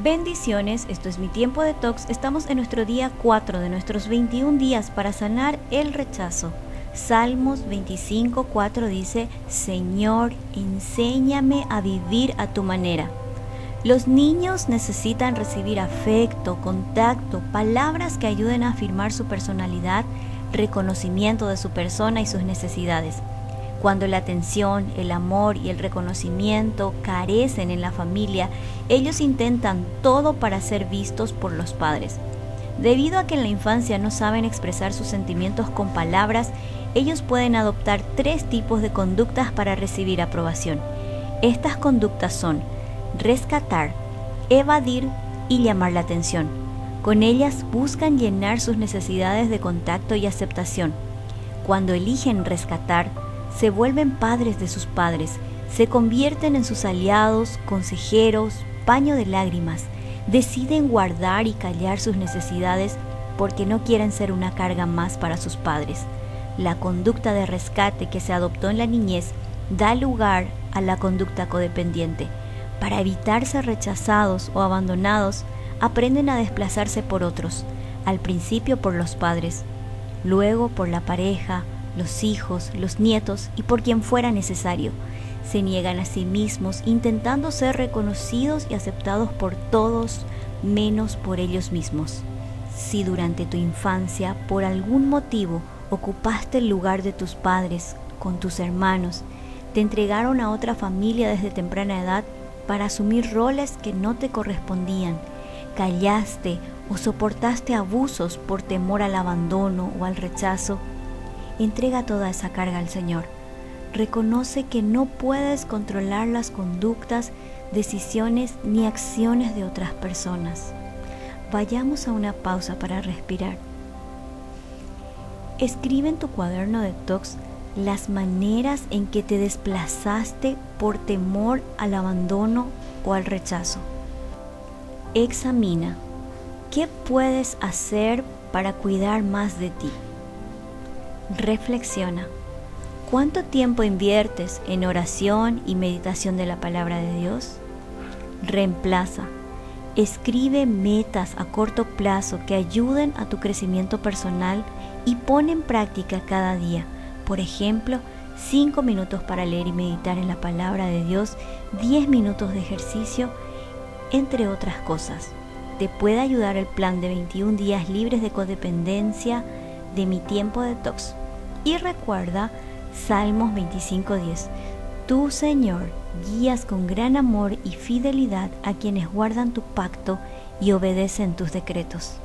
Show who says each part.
Speaker 1: Bendiciones, esto es mi tiempo de tox. Estamos en nuestro día 4 de nuestros 21 días para sanar el rechazo. Salmos 25, 4 dice, Señor, enséñame a vivir a tu manera. Los niños necesitan recibir afecto, contacto, palabras que ayuden a afirmar su personalidad, reconocimiento de su persona y sus necesidades. Cuando la atención, el amor y el reconocimiento carecen en la familia, ellos intentan todo para ser vistos por los padres. Debido a que en la infancia no saben expresar sus sentimientos con palabras, ellos pueden adoptar tres tipos de conductas para recibir aprobación. Estas conductas son rescatar, evadir y llamar la atención. Con ellas buscan llenar sus necesidades de contacto y aceptación. Cuando eligen rescatar, se vuelven padres de sus padres, se convierten en sus aliados, consejeros, paño de lágrimas, deciden guardar y callar sus necesidades porque no quieren ser una carga más para sus padres. La conducta de rescate que se adoptó en la niñez da lugar a la conducta codependiente. Para evitar ser rechazados o abandonados, aprenden a desplazarse por otros, al principio por los padres, luego por la pareja, los hijos, los nietos y por quien fuera necesario. Se niegan a sí mismos intentando ser reconocidos y aceptados por todos menos por ellos mismos. Si durante tu infancia por algún motivo ocupaste el lugar de tus padres con tus hermanos, te entregaron a otra familia desde temprana edad para asumir roles que no te correspondían, callaste o soportaste abusos por temor al abandono o al rechazo, Entrega toda esa carga al Señor. Reconoce que no puedes controlar las conductas, decisiones ni acciones de otras personas. Vayamos a una pausa para respirar. Escribe en tu cuaderno de tox las maneras en que te desplazaste por temor al abandono o al rechazo. Examina qué puedes hacer para cuidar más de ti. Reflexiona. ¿Cuánto tiempo inviertes en oración y meditación de la palabra de Dios? Reemplaza. Escribe metas a corto plazo que ayuden a tu crecimiento personal y pon en práctica cada día. Por ejemplo, 5 minutos para leer y meditar en la palabra de Dios, 10 minutos de ejercicio, entre otras cosas. Te puede ayudar el plan de 21 días libres de codependencia de mi tiempo de tox. Y recuerda Salmos 25:10. Tú, Señor, guías con gran amor y fidelidad a quienes guardan tu pacto y obedecen tus decretos.